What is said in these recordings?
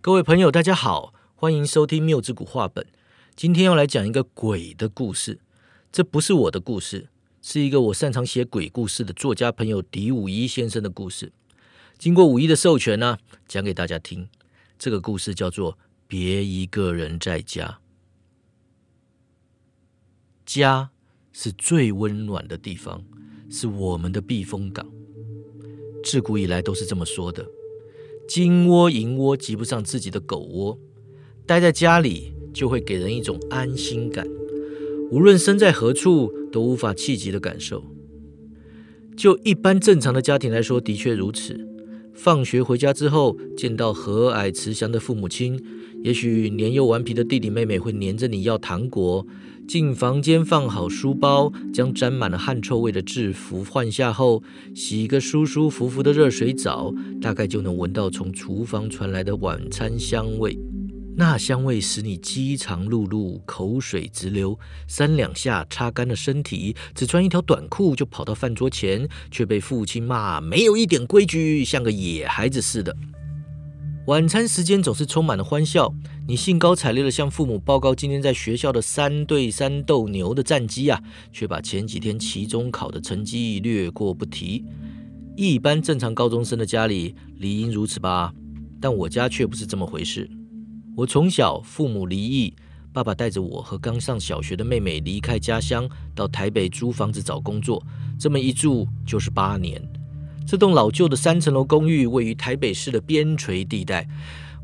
各位朋友，大家好，欢迎收听缪之谷话本。今天要来讲一个鬼的故事。这不是我的故事，是一个我擅长写鬼故事的作家朋友狄武一先生的故事。经过武一的授权呢，讲给大家听。这个故事叫做《别一个人在家》。家是最温暖的地方，是我们的避风港。自古以来都是这么说的。金窝银窝及不上自己的狗窝，待在家里就会给人一种安心感。无论身在何处，都无法企及的感受。就一般正常的家庭来说，的确如此。放学回家之后，见到和蔼慈祥的父母亲，也许年幼顽皮的弟弟妹妹会黏着你要糖果。进房间放好书包，将沾满了汗臭味的制服换下后，洗个舒舒服服的热水澡，大概就能闻到从厨房传来的晚餐香味。那香味使你饥肠辘辘，口水直流，三两下擦干了身体，只穿一条短裤就跑到饭桌前，却被父亲骂没有一点规矩，像个野孩子似的。晚餐时间总是充满了欢笑，你兴高采烈地向父母报告今天在学校的三对三斗牛的战绩啊，却把前几天期中考的成绩略过不提。一般正常高中生的家里理应如此吧，但我家却不是这么回事。我从小父母离异，爸爸带着我和刚上小学的妹妹离开家乡，到台北租房子找工作，这么一住就是八年。这栋老旧的三层楼公寓位于台北市的边陲地带，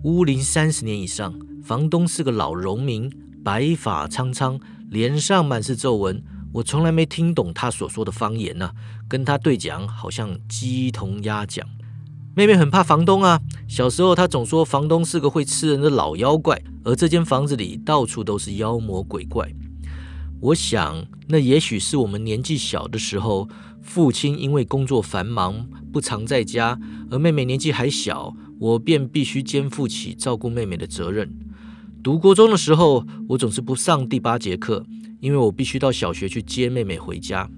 屋龄三十年以上，房东是个老农民，白发苍苍，脸上满是皱纹。我从来没听懂他所说的方言呢，跟他对讲好像鸡同鸭讲。妹妹很怕房东啊，小时候她总说房东是个会吃人的老妖怪，而这间房子里到处都是妖魔鬼怪。我想，那也许是我们年纪小的时候，父亲因为工作繁忙不常在家，而妹妹年纪还小，我便必须肩负起照顾妹妹的责任。读国中的时候，我总是不上第八节课，因为我必须到小学去接妹妹回家。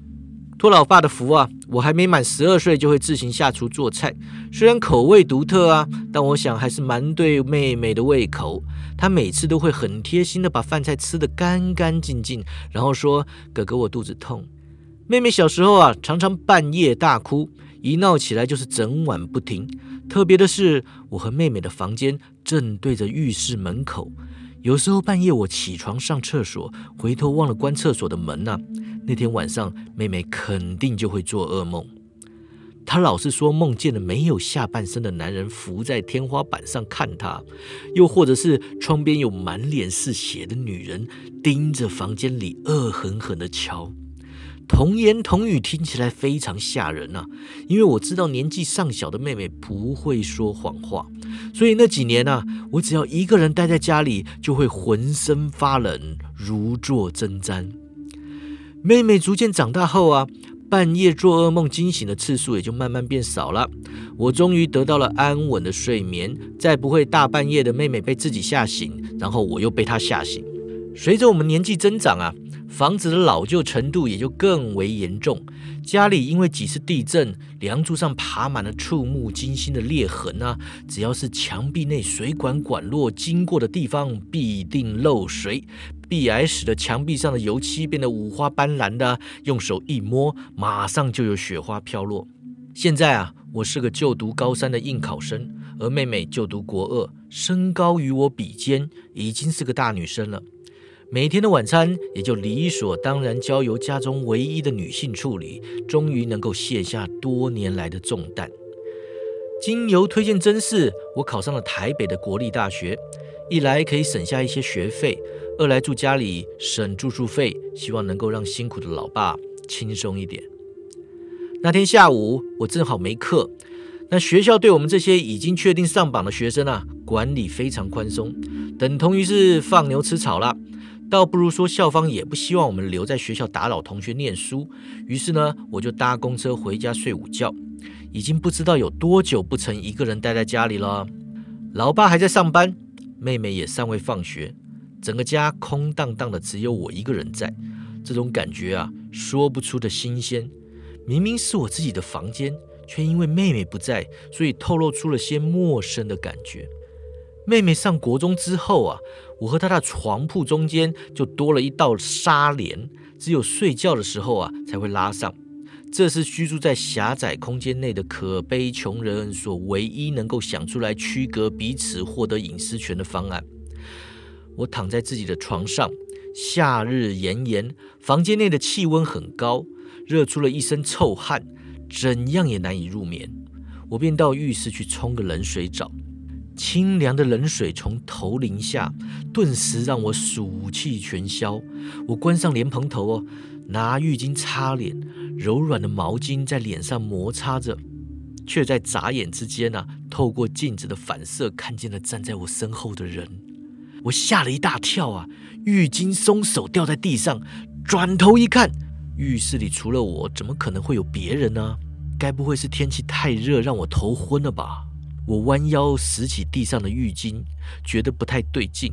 托老爸的福啊，我还没满十二岁就会自行下厨做菜。虽然口味独特啊，但我想还是蛮对妹妹的胃口。她每次都会很贴心的把饭菜吃得干干净净，然后说：“哥哥，我肚子痛。”妹妹小时候啊，常常半夜大哭，一闹起来就是整晚不停。特别的是，我和妹妹的房间正对着浴室门口。有时候半夜我起床上厕所，回头忘了关厕所的门呢。那天晚上，妹妹肯定就会做噩梦。她老是说梦见了没有下半身的男人伏在天花板上看她，又或者是窗边有满脸是血的女人盯着房间里恶狠狠地瞧。童言童语听起来非常吓人啊！因为我知道年纪尚小的妹妹不会说谎话，所以那几年啊，我只要一个人待在家里，就会浑身发冷，如坐针毡。妹妹逐渐长大后啊，半夜做噩梦惊醒的次数也就慢慢变少了。我终于得到了安稳的睡眠，再不会大半夜的妹妹被自己吓醒，然后我又被她吓醒。随着我们年纪增长啊。房子的老旧程度也就更为严重，家里因为几次地震，梁柱上爬满了触目惊心的裂痕啊！只要是墙壁内水管管落经过的地方，必定漏水。壁癌使得墙壁上的油漆变得五花斑斓的，用手一摸，马上就有雪花飘落。现在啊，我是个就读高三的应考生，而妹妹就读国二，身高与我比肩，已经是个大女生了。每天的晚餐也就理所当然交由家中唯一的女性处理，终于能够卸下多年来的重担。经由推荐真试，我考上了台北的国立大学，一来可以省下一些学费，二来住家里省住宿费，希望能够让辛苦的老爸轻松一点。那天下午我正好没课，那学校对我们这些已经确定上榜的学生啊，管理非常宽松，等同于是放牛吃草了。倒不如说，校方也不希望我们留在学校打扰同学念书。于是呢，我就搭公车回家睡午觉。已经不知道有多久不曾一个人待在家里了。老爸还在上班，妹妹也尚未放学，整个家空荡荡的，只有我一个人在。这种感觉啊，说不出的新鲜。明明是我自己的房间，却因为妹妹不在，所以透露出了些陌生的感觉。妹妹上国中之后啊，我和他的床铺中间就多了一道纱帘，只有睡觉的时候啊才会拉上。这是居住在狭窄空间内的可悲穷人所唯一能够想出来区隔彼此、获得隐私权的方案。我躺在自己的床上，夏日炎炎，房间内的气温很高，热出了一身臭汗，怎样也难以入眠。我便到浴室去冲个冷水澡，清凉的冷水从头淋下，顿时让我暑气全消。我关上莲蓬头哦。拿浴巾擦脸，柔软的毛巾在脸上摩擦着，却在眨眼之间呢，透过镜子的反射，看见了站在我身后的人。我吓了一大跳啊！浴巾松手掉在地上，转头一看，浴室里除了我，怎么可能会有别人呢？该不会是天气太热让我头昏了吧？我弯腰拾起地上的浴巾，觉得不太对劲。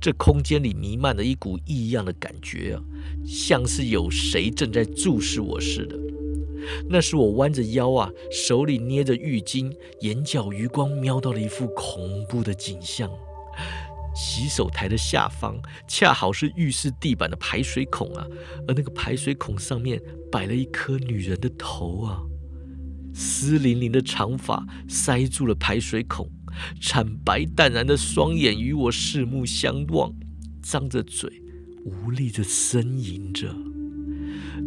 这空间里弥漫了一股异样的感觉啊，像是有谁正在注视我似的。那是我弯着腰啊，手里捏着浴巾，眼角余光瞄到了一副恐怖的景象：洗手台的下方恰好是浴室地板的排水孔啊，而那个排水孔上面摆了一颗女人的头啊，湿淋淋的长发塞住了排水孔。惨白淡然的双眼与我四目相望，张着嘴，无力的呻吟着。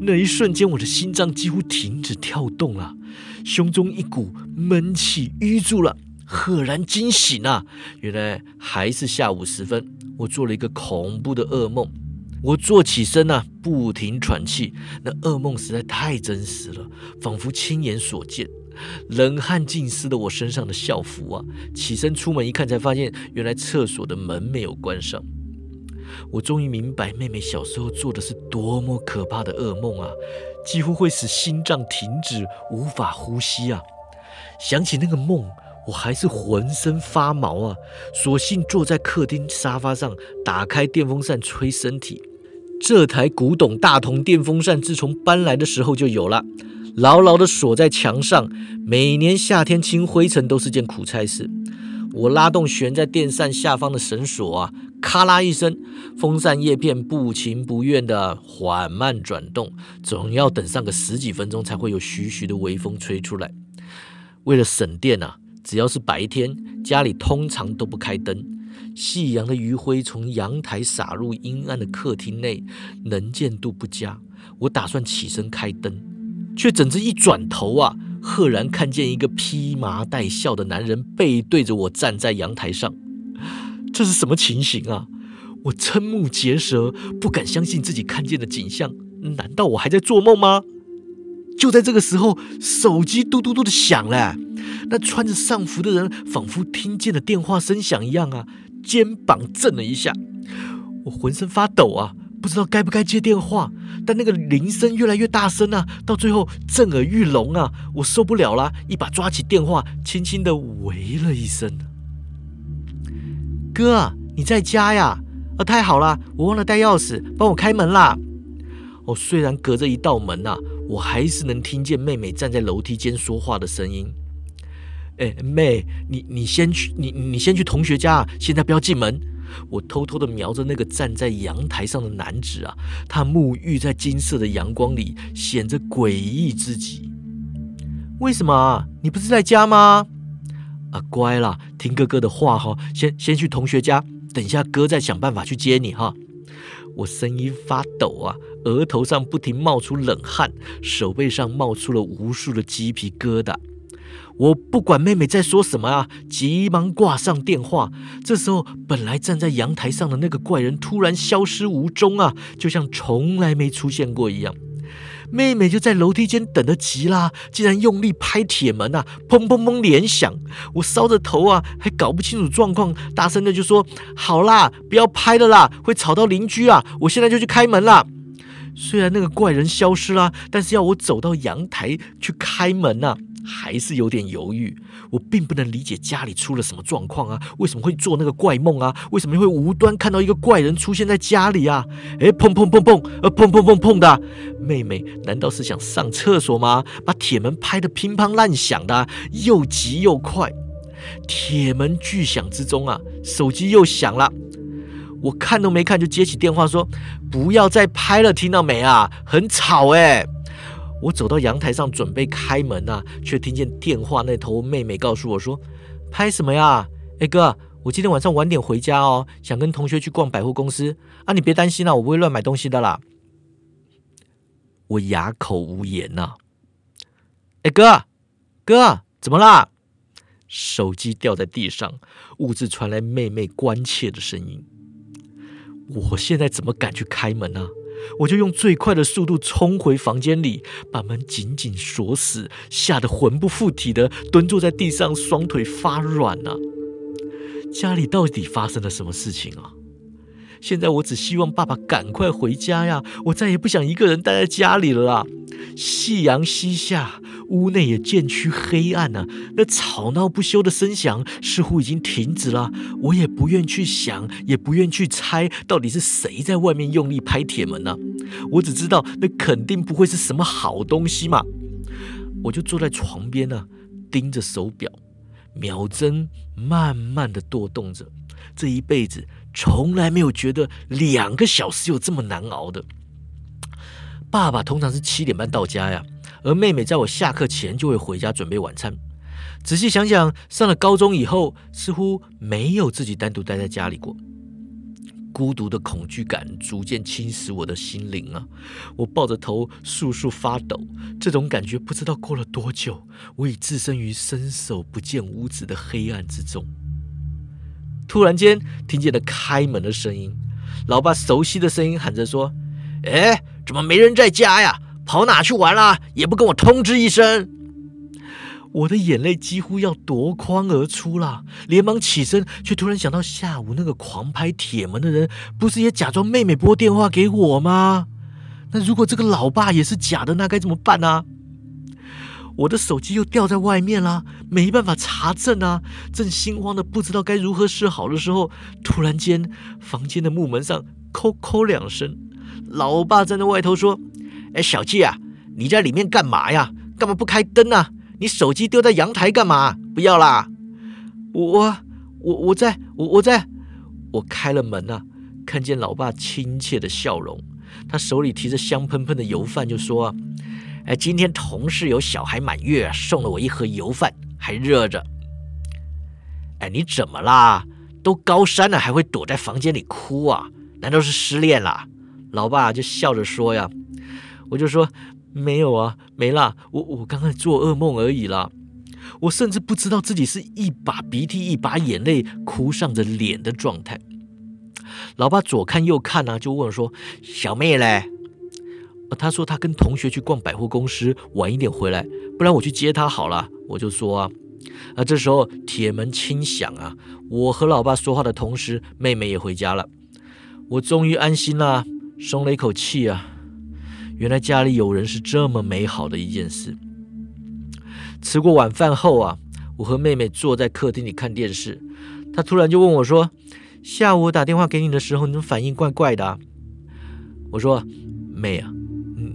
那一瞬间，我的心脏几乎停止跳动了，胸中一股闷气淤住了。赫然惊醒啊！原来还是下午时分，我做了一个恐怖的噩梦。我坐起身啊，不停喘气。那噩梦实在太真实了，仿佛亲眼所见。冷汗浸湿了我身上的校服啊！起身出门一看，才发现原来厕所的门没有关上。我终于明白妹妹小时候做的是多么可怕的噩梦啊！几乎会使心脏停止，无法呼吸啊！想起那个梦，我还是浑身发毛啊！索性坐在客厅沙发上，打开电风扇吹身体。这台古董大铜电风扇自从搬来的时候就有了。牢牢地锁在墙上，每年夏天清灰尘都是件苦差事。我拉动悬在电扇下方的绳索啊，咔啦一声，风扇叶片不情不愿地缓慢转动，总要等上个十几分钟才会有徐徐的微风吹出来。为了省电啊，只要是白天，家里通常都不开灯。夕阳的余晖从阳台洒入阴暗的客厅内，能见度不佳。我打算起身开灯。却怎知一转头啊，赫然看见一个披麻戴孝的男人背对着我站在阳台上。这是什么情形啊？我瞠目结舌，不敢相信自己看见的景象。难道我还在做梦吗？就在这个时候，手机嘟嘟嘟的响了。那穿着上服的人仿佛听见了电话声响一样啊，肩膀震了一下，我浑身发抖啊。不知道该不该接电话，但那个铃声越来越大声啊，到最后震耳欲聋啊！我受不了了，一把抓起电话，轻轻的喂了一声：“哥，你在家呀？啊，太好了，我忘了带钥匙，帮我开门啦！”哦，虽然隔着一道门呐，我还是能听见妹妹站在楼梯间说话的声音。哎，妹，你你先去，你你先去同学家，现在不要进门。我偷偷的瞄着那个站在阳台上的男子啊，他沐浴在金色的阳光里，显着诡异之极。为什么？你不是在家吗？啊，乖啦，听哥哥的话哈，先先去同学家，等一下哥再想办法去接你哈。我声音发抖啊，额头上不停冒出冷汗，手背上冒出了无数的鸡皮疙瘩。我不管妹妹在说什么啊，急忙挂上电话。这时候，本来站在阳台上的那个怪人突然消失无踪啊，就像从来没出现过一样。妹妹就在楼梯间等得急啦，竟然用力拍铁门啊，砰砰砰连响。我烧着头啊，还搞不清楚状况，大声的就说：“好啦，不要拍了啦，会吵到邻居啊！我现在就去开门啦。”虽然那个怪人消失啦，但是要我走到阳台去开门呐。还是有点犹豫，我并不能理解家里出了什么状况啊？为什么会做那个怪梦啊？为什么会无端看到一个怪人出现在家里啊？哎，砰砰砰砰，呃，砰砰砰砰的，妹妹难道是想上厕所吗？把铁门拍得乒乓乱响的，又急又快。铁门巨响之中啊，手机又响了。我看都没看就接起电话说：“不要再拍了，听到没啊？很吵哎！”我走到阳台上准备开门啊，却听见电话那头妹妹告诉我说：“拍什么呀？哎哥，我今天晚上晚点回家哦，想跟同学去逛百货公司啊，你别担心啦，我不会乱买东西的啦。”我哑口无言呐。哎哥，哥，怎么啦？手机掉在地上，屋子传来妹妹关切的声音。我现在怎么敢去开门呢？我就用最快的速度冲回房间里，把门紧紧锁死，吓得魂不附体的蹲坐在地上，双腿发软啊。家里到底发生了什么事情啊？现在我只希望爸爸赶快回家呀！我再也不想一个人待在家里了啦。夕阳西下，屋内也渐趋黑暗了。那吵闹不休的声响似乎已经停止了。我也不愿去想，也不愿去猜，到底是谁在外面用力拍铁门呢？我只知道那肯定不会是什么好东西嘛。我就坐在床边呢，盯着手表，秒针慢慢的跺动着。这一辈子。从来没有觉得两个小时有这么难熬的。爸爸通常是七点半到家呀，而妹妹在我下课前就会回家准备晚餐。仔细想想，上了高中以后，似乎没有自己单独待在家里过。孤独的恐惧感逐渐侵蚀我的心灵啊！我抱着头簌簌发抖，这种感觉不知道过了多久，我已置身于伸手不见五指的黑暗之中。突然间，听见了开门的声音，老爸熟悉的声音喊着说：“哎，怎么没人在家呀？跑哪去玩啦？也不跟我通知一声。”我的眼泪几乎要夺眶而出了，连忙起身，却突然想到下午那个狂拍铁门的人，不是也假装妹妹拨电话给我吗？那如果这个老爸也是假的，那该怎么办呢？我的手机又掉在外面啦，没办法查证啊！正心慌的不知道该如何是好的时候，突然间，房间的木门上叩叩两声，老爸站在外头说：“哎，小季啊，你在里面干嘛呀？干嘛不开灯啊？你手机丢在阳台干嘛？不要啦！”我我我在我我在我开了门啊，看见老爸亲切的笑容，他手里提着香喷喷的油饭，就说。哎，今天同事有小孩满月，送了我一盒油饭，还热着。哎，你怎么啦？都高三了，还会躲在房间里哭啊？难道是失恋了？老爸就笑着说呀。我就说没有啊，没啦，我我刚刚做噩梦而已啦。我甚至不知道自己是一把鼻涕一把眼泪哭上着脸的状态。老爸左看右看啊，就问说：“小妹嘞？”他说他跟同学去逛百货公司，晚一点回来，不然我去接他好了。我就说啊，啊，这时候铁门轻响啊，我和老爸说话的同时，妹妹也回家了。我终于安心了，松了一口气啊。原来家里有人是这么美好的一件事。吃过晚饭后啊，我和妹妹坐在客厅里看电视，她突然就问我说：“下午我打电话给你的时候，你怎么反应怪怪的？”我说：“妹啊。”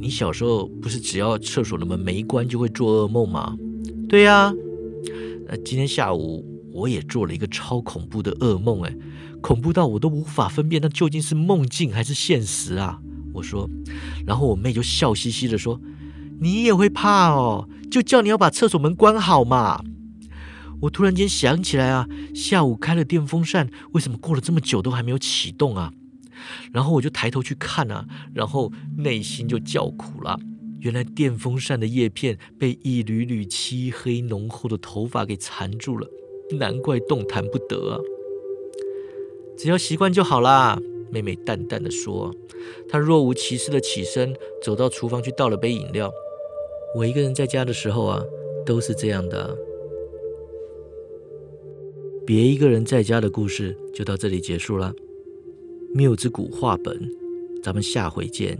你小时候不是只要厕所的门没关就会做噩梦吗？对呀，那今天下午我也做了一个超恐怖的噩梦，哎，恐怖到我都无法分辨那究竟是梦境还是现实啊！我说，然后我妹就笑嘻嘻的说：“你也会怕哦，就叫你要把厕所门关好嘛。”我突然间想起来啊，下午开了电风扇，为什么过了这么久都还没有启动啊？然后我就抬头去看啊，然后内心就叫苦了。原来电风扇的叶片被一缕缕漆黑浓厚的头发给缠住了，难怪动弹不得啊。只要习惯就好啦，妹妹淡淡的说。她若无其事的起身，走到厨房去倒了杯饮料。我一个人在家的时候啊，都是这样的。别一个人在家的故事就到这里结束了。缪之谷画本，咱们下回见。